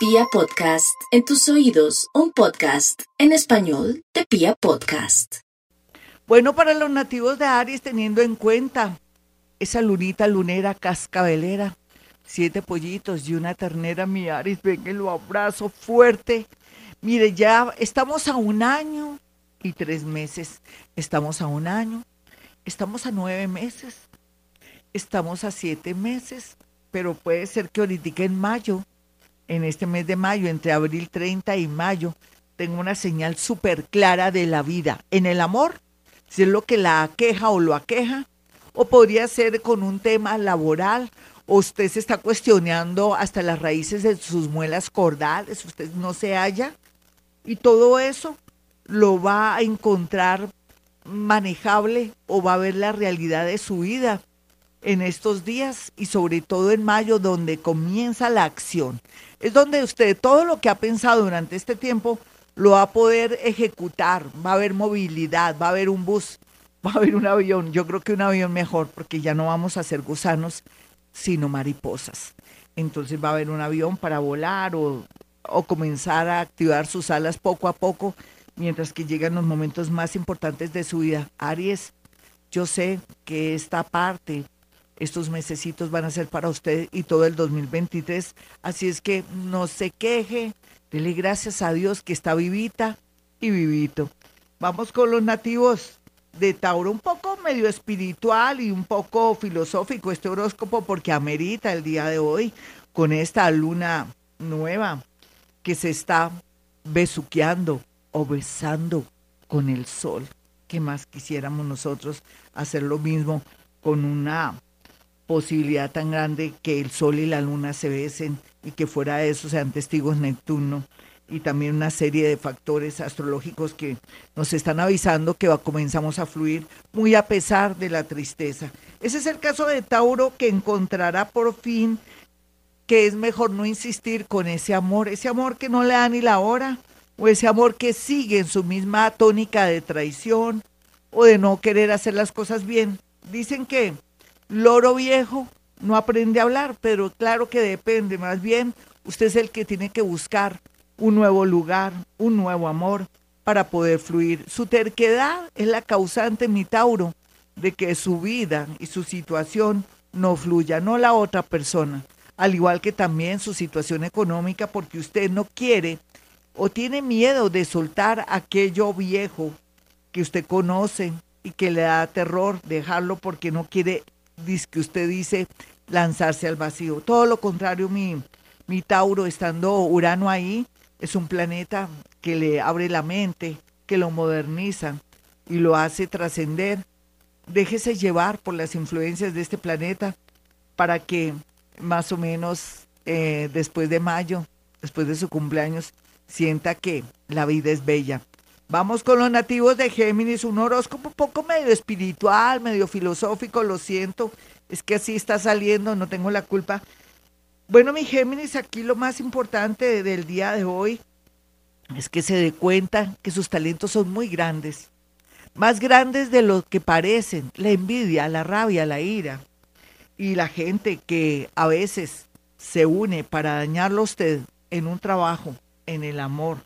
Pia Podcast, en tus oídos, un podcast en español de Pia Podcast. Bueno, para los nativos de Aries, teniendo en cuenta esa lunita lunera cascabelera, siete pollitos y una ternera, mi Aries, ven que lo abrazo fuerte. Mire, ya estamos a un año y tres meses. Estamos a un año, estamos a nueve meses, estamos a siete meses, pero puede ser que ahorita en mayo, en este mes de mayo, entre abril 30 y mayo, tenga una señal súper clara de la vida. En el amor, si es lo que la aqueja o lo aqueja, o podría ser con un tema laboral, o usted se está cuestionando hasta las raíces de sus muelas cordales, usted no se halla, y todo eso lo va a encontrar manejable o va a ver la realidad de su vida en estos días y sobre todo en mayo donde comienza la acción. Es donde usted todo lo que ha pensado durante este tiempo lo va a poder ejecutar, va a haber movilidad, va a haber un bus, va a haber un avión. Yo creo que un avión mejor porque ya no vamos a ser gusanos, sino mariposas. Entonces va a haber un avión para volar o, o comenzar a activar sus alas poco a poco mientras que llegan los momentos más importantes de su vida. Aries, yo sé que esta parte, estos mesecitos van a ser para usted y todo el 2023, así es que no se queje, dele gracias a Dios que está vivita y vivito. Vamos con los nativos de Tauro, un poco medio espiritual y un poco filosófico este horóscopo porque amerita el día de hoy con esta luna nueva que se está besuqueando o besando con el sol. ¿Qué más quisiéramos nosotros hacer lo mismo con una posibilidad tan grande que el sol y la luna se besen y que fuera de eso sean testigos Neptuno y también una serie de factores astrológicos que nos están avisando que comenzamos a fluir muy a pesar de la tristeza. Ese es el caso de Tauro que encontrará por fin que es mejor no insistir con ese amor, ese amor que no le da ni la hora, o ese amor que sigue en su misma tónica de traición o de no querer hacer las cosas bien. Dicen que loro viejo no aprende a hablar, pero claro que depende, más bien usted es el que tiene que buscar un nuevo lugar, un nuevo amor para poder fluir. Su terquedad es la causante, mi Tauro, de que su vida y su situación no fluya, no la otra persona, al igual que también su situación económica, porque usted no quiere o tiene miedo de soltar aquello viejo que usted conoce y que le da terror dejarlo porque no quiere, que usted dice, lanzarse al vacío. Todo lo contrario, mi, mi Tauro, estando Urano ahí, es un planeta que le abre la mente, que lo moderniza y lo hace trascender. Déjese llevar por las influencias de este planeta para que más o menos eh, después de mayo, después de su cumpleaños, sienta que la vida es bella. Vamos con los nativos de Géminis, un horóscopo un poco medio espiritual, medio filosófico, lo siento, es que así está saliendo, no tengo la culpa. Bueno, mi Géminis, aquí lo más importante del día de hoy es que se dé cuenta que sus talentos son muy grandes, más grandes de lo que parecen, la envidia, la rabia, la ira y la gente que a veces se une para dañarlo a usted en un trabajo en el amor,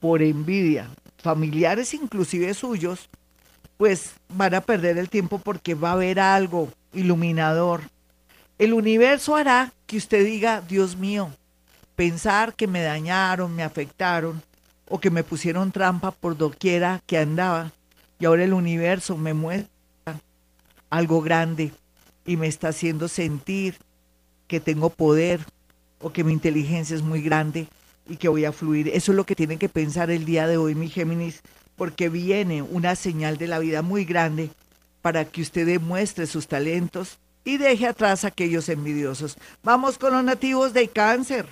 por envidia, familiares inclusive suyos, pues van a perder el tiempo porque va a haber algo iluminador. El universo hará que usted diga, Dios mío, pensar que me dañaron, me afectaron o que me pusieron trampa por doquiera que andaba y ahora el universo me muestra algo grande y me está haciendo sentir que tengo poder o que mi inteligencia es muy grande y que voy a fluir. Eso es lo que tienen que pensar el día de hoy, mi Géminis, porque viene una señal de la vida muy grande para que usted demuestre sus talentos y deje atrás a aquellos envidiosos. Vamos con los nativos de cáncer.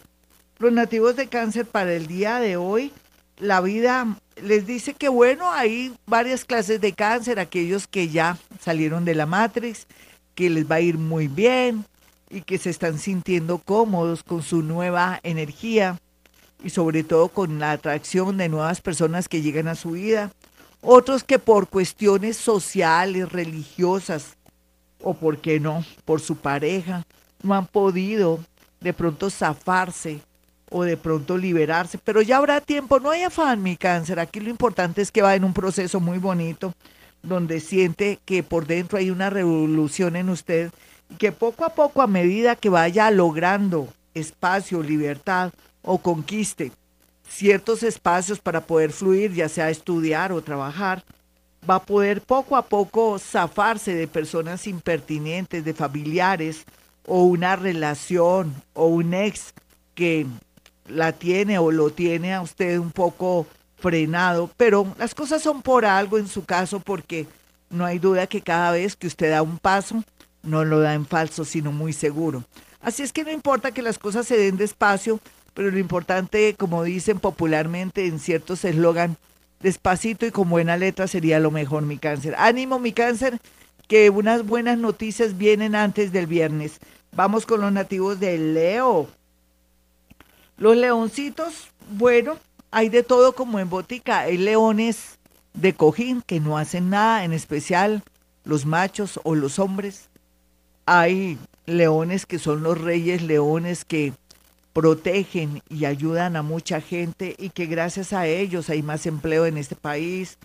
Los nativos de cáncer para el día de hoy, la vida les dice que bueno, hay varias clases de cáncer, aquellos que ya salieron de la Matrix, que les va a ir muy bien y que se están sintiendo cómodos con su nueva energía y sobre todo con la atracción de nuevas personas que llegan a su vida. Otros que por cuestiones sociales, religiosas o, por qué no, por su pareja, no han podido de pronto zafarse o de pronto liberarse, pero ya habrá tiempo, no hay afán mi cáncer, aquí lo importante es que va en un proceso muy bonito, donde siente que por dentro hay una revolución en usted y que poco a poco, a medida que vaya logrando espacio, libertad o conquiste ciertos espacios para poder fluir, ya sea estudiar o trabajar, va a poder poco a poco zafarse de personas impertinentes, de familiares o una relación o un ex que la tiene o lo tiene a usted un poco frenado, pero las cosas son por algo en su caso porque no hay duda que cada vez que usted da un paso, no lo da en falso, sino muy seguro. Así es que no importa que las cosas se den despacio, pero lo importante, como dicen popularmente en ciertos eslogan, despacito y con buena letra sería lo mejor, mi cáncer. Ánimo, mi cáncer, que unas buenas noticias vienen antes del viernes. Vamos con los nativos de Leo. Los leoncitos, bueno, hay de todo como en botica. Hay leones de cojín que no hacen nada, en especial los machos o los hombres. Hay leones que son los reyes leones que protegen y ayudan a mucha gente y que gracias a ellos hay más empleo en este país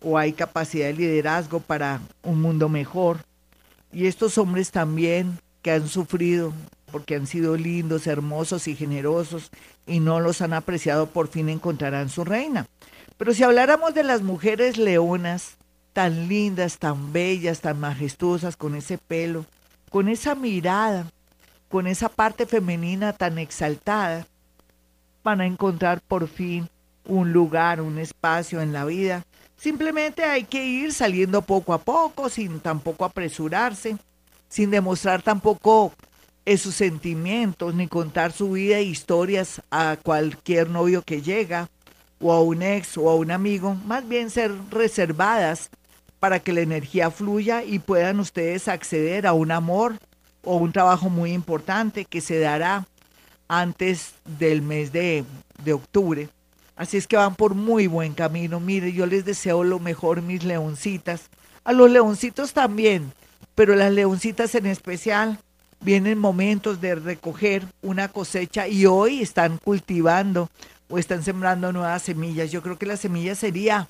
o hay capacidad de liderazgo para un mundo mejor. Y estos hombres también que han sufrido porque han sido lindos, hermosos y generosos y no los han apreciado, por fin encontrarán su reina. Pero si habláramos de las mujeres leonas, tan lindas, tan bellas, tan majestuosas, con ese pelo, con esa mirada, con esa parte femenina tan exaltada, van a encontrar por fin un lugar, un espacio en la vida. Simplemente hay que ir saliendo poco a poco, sin tampoco apresurarse, sin demostrar tampoco sus sentimientos, ni contar su vida e historias a cualquier novio que llega, o a un ex o a un amigo, más bien ser reservadas para que la energía fluya y puedan ustedes acceder a un amor o un trabajo muy importante que se dará antes del mes de, de octubre. Así es que van por muy buen camino. Mire, yo les deseo lo mejor, mis leoncitas. A los leoncitos también, pero las leoncitas en especial vienen momentos de recoger una cosecha y hoy están cultivando o están sembrando nuevas semillas. Yo creo que la semilla sería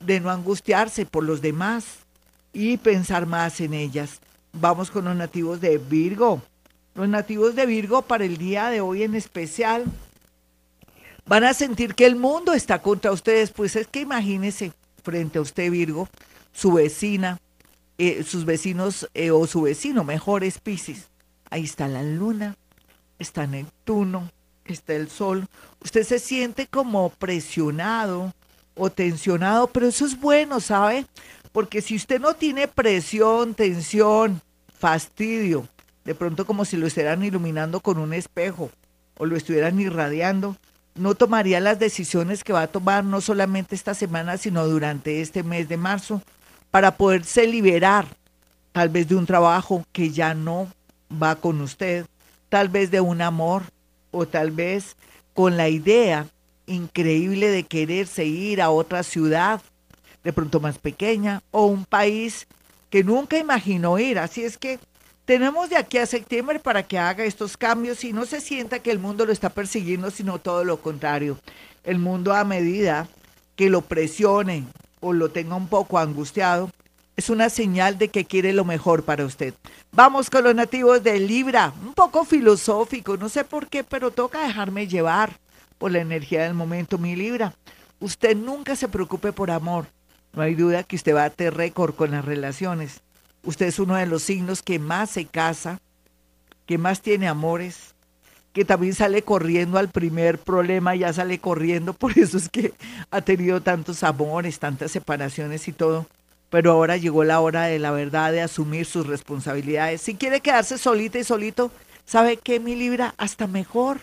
de no angustiarse por los demás y pensar más en ellas. Vamos con los nativos de Virgo. Los nativos de Virgo para el día de hoy en especial van a sentir que el mundo está contra ustedes. Pues es que imagínense frente a usted Virgo, su vecina, eh, sus vecinos eh, o su vecino, mejor es Pisces. Ahí está la luna, está Neptuno, está el sol. Usted se siente como presionado o tensionado, pero eso es bueno, ¿sabe? Porque si usted no tiene presión, tensión, fastidio, de pronto como si lo estuvieran iluminando con un espejo o lo estuvieran irradiando, no tomaría las decisiones que va a tomar no solamente esta semana, sino durante este mes de marzo, para poderse liberar tal vez de un trabajo que ya no va con usted, tal vez de un amor o tal vez con la idea increíble de quererse ir a otra ciudad de pronto más pequeña, o un país que nunca imaginó ir. Así es que tenemos de aquí a septiembre para que haga estos cambios y no se sienta que el mundo lo está persiguiendo, sino todo lo contrario. El mundo a medida que lo presione o lo tenga un poco angustiado, es una señal de que quiere lo mejor para usted. Vamos con los nativos de Libra, un poco filosófico, no sé por qué, pero toca dejarme llevar por la energía del momento, mi Libra. Usted nunca se preocupe por amor, no hay duda que usted tener récord con las relaciones. Usted es uno de los signos que más se casa, que más tiene amores, que también sale corriendo al primer problema, ya sale corriendo, por eso es que ha tenido tantos amores, tantas separaciones y todo. Pero ahora llegó la hora de la verdad, de asumir sus responsabilidades. Si quiere quedarse solita y solito, ¿sabe qué, mi Libra? Hasta mejor.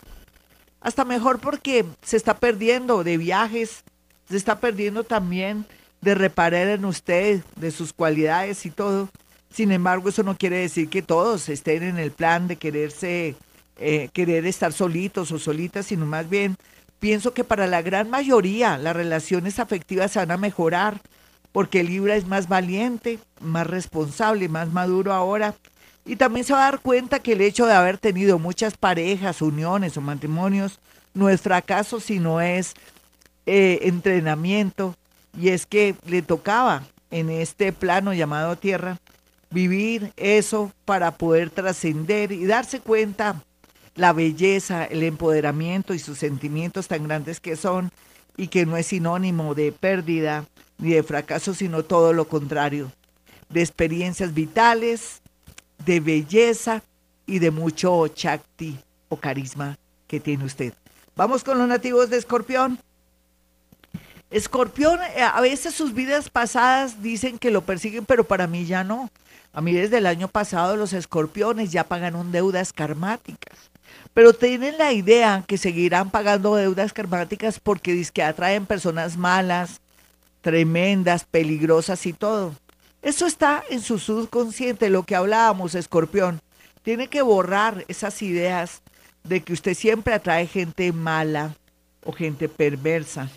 Hasta mejor porque se está perdiendo de viajes, se está perdiendo también de reparar en usted, de sus cualidades y todo. Sin embargo, eso no quiere decir que todos estén en el plan de quererse, eh, querer estar solitos o solitas, sino más bien pienso que para la gran mayoría las relaciones afectivas se van a mejorar, porque Libra es más valiente, más responsable, más maduro ahora. Y también se va a dar cuenta que el hecho de haber tenido muchas parejas, uniones o matrimonios no es fracaso, sino es eh, entrenamiento. Y es que le tocaba en este plano llamado Tierra vivir eso para poder trascender y darse cuenta la belleza, el empoderamiento y sus sentimientos tan grandes que son y que no es sinónimo de pérdida ni de fracaso, sino todo lo contrario, de experiencias vitales, de belleza y de mucho chakti o carisma que tiene usted. Vamos con los nativos de Escorpión. Escorpión, eh, a veces sus vidas pasadas dicen que lo persiguen, pero para mí ya no. A mí desde el año pasado los escorpiones ya pagan un deudas karmáticas. Pero tienen la idea que seguirán pagando deudas karmáticas porque dice que atraen personas malas, tremendas, peligrosas y todo. Eso está en su subconsciente, lo que hablábamos, escorpión. Tiene que borrar esas ideas de que usted siempre atrae gente mala o gente perversa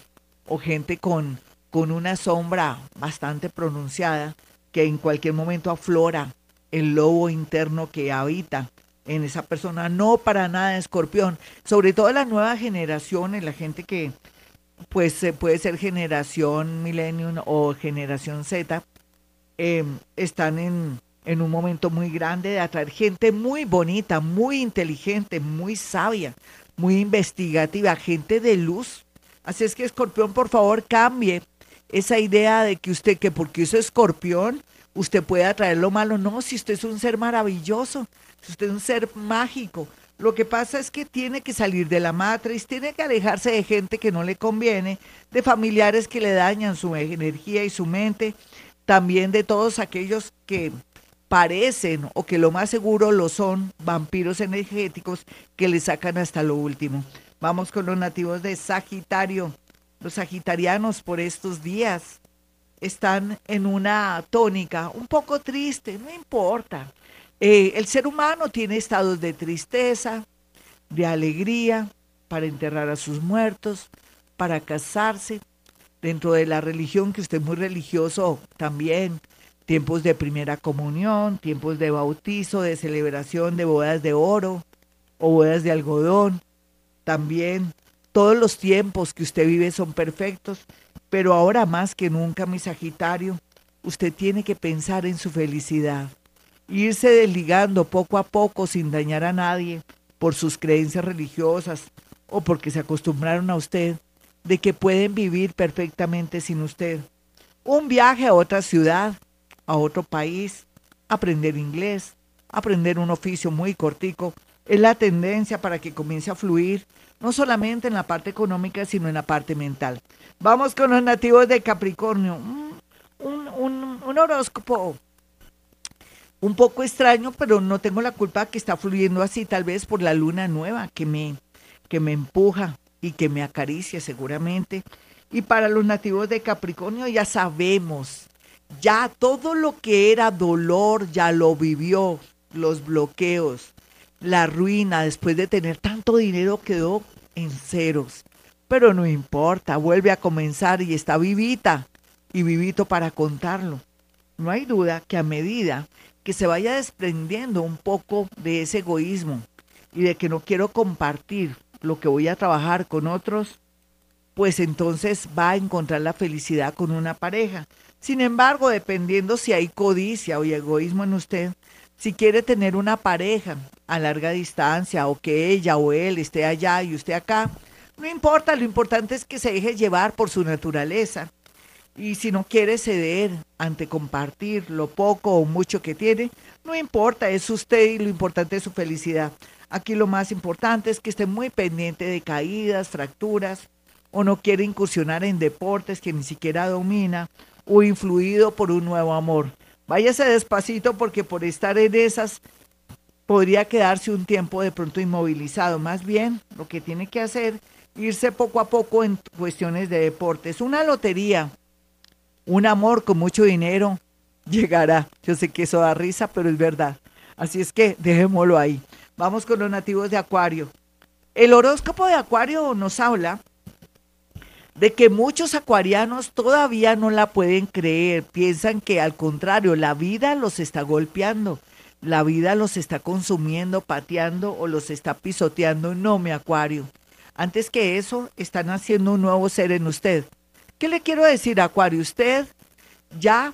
o gente con, con una sombra bastante pronunciada que en cualquier momento aflora el lobo interno que habita en esa persona. No para nada, escorpión. Sobre todo la nueva generación, la gente que pues puede ser generación millennium o generación Z, em, están en, en un momento muy grande de atraer gente muy bonita, muy inteligente, muy sabia, muy investigativa, gente de luz. Así es que escorpión, por favor, cambie esa idea de que usted, que porque es escorpión, usted puede atraer lo malo. No, si usted es un ser maravilloso, si usted es un ser mágico. Lo que pasa es que tiene que salir de la matriz, tiene que alejarse de gente que no le conviene, de familiares que le dañan su energía y su mente, también de todos aquellos que parecen o que lo más seguro lo son vampiros energéticos que le sacan hasta lo último. Vamos con los nativos de Sagitario. Los sagitarianos por estos días están en una tónica un poco triste, no importa. Eh, el ser humano tiene estados de tristeza, de alegría, para enterrar a sus muertos, para casarse. Dentro de la religión, que usted es muy religioso también, tiempos de primera comunión, tiempos de bautizo, de celebración de bodas de oro o bodas de algodón. También todos los tiempos que usted vive son perfectos pero ahora más que nunca, mi Sagitario, usted tiene que pensar en su felicidad. Irse desligando poco a poco sin dañar a nadie por sus creencias religiosas o porque se acostumbraron a usted, de que pueden vivir perfectamente sin usted. Un viaje a otra ciudad, a otro país, aprender inglés, aprender un oficio muy cortico, es la tendencia para que comience a fluir, no solamente en la parte económica, sino en la parte mental. Vamos con los nativos de Capricornio. Un, horóscopo un poco extraño, pero no tengo la culpa que está fluyendo así, tal vez por la luna nueva que me, que me empuja y que me acaricia seguramente. Y para los nativos de Capricornio ya sabemos, ya todo lo que era dolor ya lo vivió, los bloqueos, la ruina después de tener tanto dinero quedó en ceros. Pero no importa, vuelve a comenzar y está vivita y vivito para contarlo. No hay duda que a medida que se vaya desprendiendo un poco de ese egoísmo y de que no quiero compartir lo que voy a trabajar con otros, pues entonces va a encontrar la felicidad con una pareja. Sin embargo, dependiendo si hay codicia o egoísmo en usted, si quiere tener una pareja a larga distancia o que ella o él esté allá y usted acá, no importa, lo importante es que se deje llevar por su naturaleza. Y si no quiere ceder ante compartir lo poco o mucho que tiene, no importa, es usted y lo importante es su felicidad. Aquí lo más importante es que esté muy pendiente de caídas, fracturas, o no quiere incursionar en deportes que ni siquiera domina, o influido por un nuevo amor. Váyase despacito porque por estar en esas podría quedarse un tiempo de pronto inmovilizado. Más bien, lo que tiene que hacer irse poco a poco en cuestiones de deportes. Una lotería, un amor con mucho dinero llegará. Yo sé que eso da risa, pero es verdad. Así es que dejémoslo ahí. Vamos con los nativos de Acuario. El horóscopo de Acuario nos habla de que muchos acuarianos todavía no la pueden creer, piensan que al contrario, la vida los está golpeando, la vida los está consumiendo, pateando o los está pisoteando. No, mi acuario. Antes que eso, están haciendo un nuevo ser en usted. ¿Qué le quiero decir, Acuario? Usted ya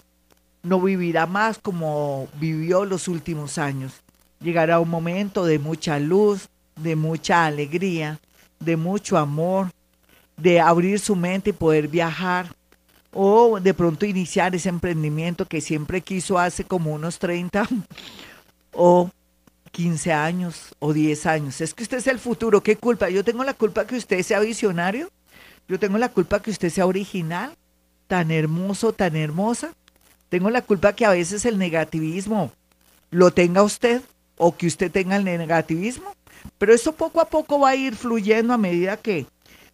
no vivirá más como vivió los últimos años. Llegará un momento de mucha luz, de mucha alegría, de mucho amor, de abrir su mente y poder viajar, o de pronto iniciar ese emprendimiento que siempre quiso hace como unos 30 o 15 años o 10 años. Es que usted es el futuro, ¿qué culpa? Yo tengo la culpa que usted sea visionario, yo tengo la culpa que usted sea original, tan hermoso, tan hermosa. Tengo la culpa que a veces el negativismo lo tenga usted o que usted tenga el negativismo, pero eso poco a poco va a ir fluyendo a medida que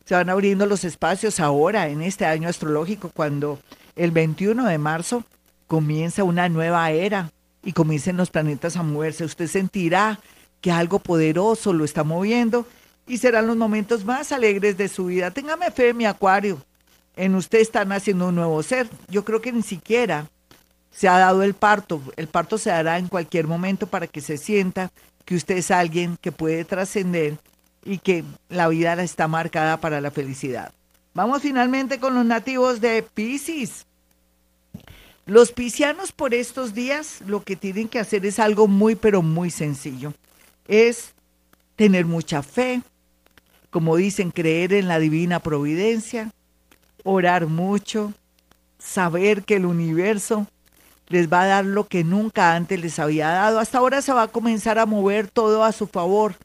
se van abriendo los espacios ahora, en este año astrológico, cuando el 21 de marzo comienza una nueva era y comiencen los planetas a moverse. Usted sentirá que algo poderoso lo está moviendo y serán los momentos más alegres de su vida. Téngame fe, mi acuario. En usted están haciendo un nuevo ser. Yo creo que ni siquiera se ha dado el parto. El parto se dará en cualquier momento para que se sienta que usted es alguien que puede trascender y que la vida está marcada para la felicidad. Vamos finalmente con los nativos de Pisces. Los piscianos por estos días lo que tienen que hacer es algo muy pero muy sencillo. Es tener mucha fe, como dicen, creer en la divina providencia, orar mucho, saber que el universo les va a dar lo que nunca antes les había dado. Hasta ahora se va a comenzar a mover todo a su favor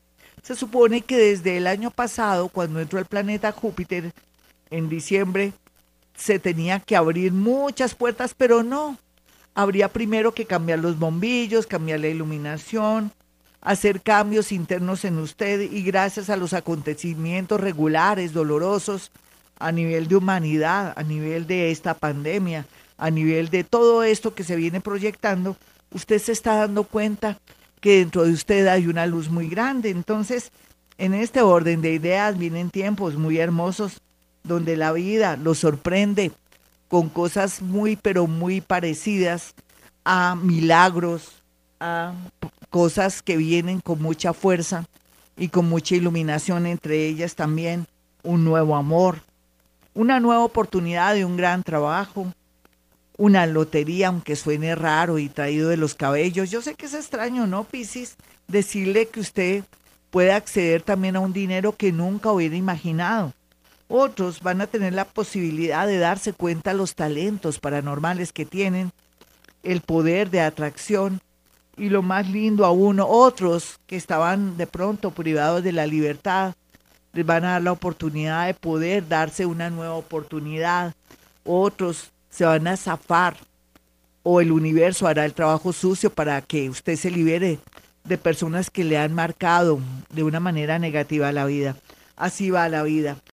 se supone que desde el año pasado, cuando entró el planeta Júpiter en diciembre, se tenía que abrir muchas puertas, pero no. Habría primero que cambiar los bombillos, cambiar la iluminación, hacer cambios internos en usted y gracias a los acontecimientos regulares, dolorosos, a nivel de humanidad, a nivel de esta pandemia, a nivel de todo esto que se viene proyectando, usted se está dando cuenta que dentro de usted hay una luz muy grande. Entonces, en este orden de ideas vienen tiempos muy hermosos donde la vida lo sorprende con cosas muy, pero muy parecidas a milagros, a cosas que vienen con mucha fuerza y con mucha iluminación, entre ellas también un nuevo amor, una nueva oportunidad de un gran trabajo, una lotería, aunque suene raro y traído de los cabellos. Yo sé que es extraño, ¿no, Piscis? Decirle que usted puede acceder también a un dinero que nunca hubiera imaginado. Otros van a tener la posibilidad de darse cuenta los talentos paranormales que tienen, el poder de atracción y lo más lindo aún, otros que estaban de pronto privados de la libertad, les van a dar la oportunidad de poder darse una nueva oportunidad. Otros se van a zafar o el universo hará el trabajo sucio para que usted se libere de personas que le han marcado de una manera negativa la vida. Así va la vida.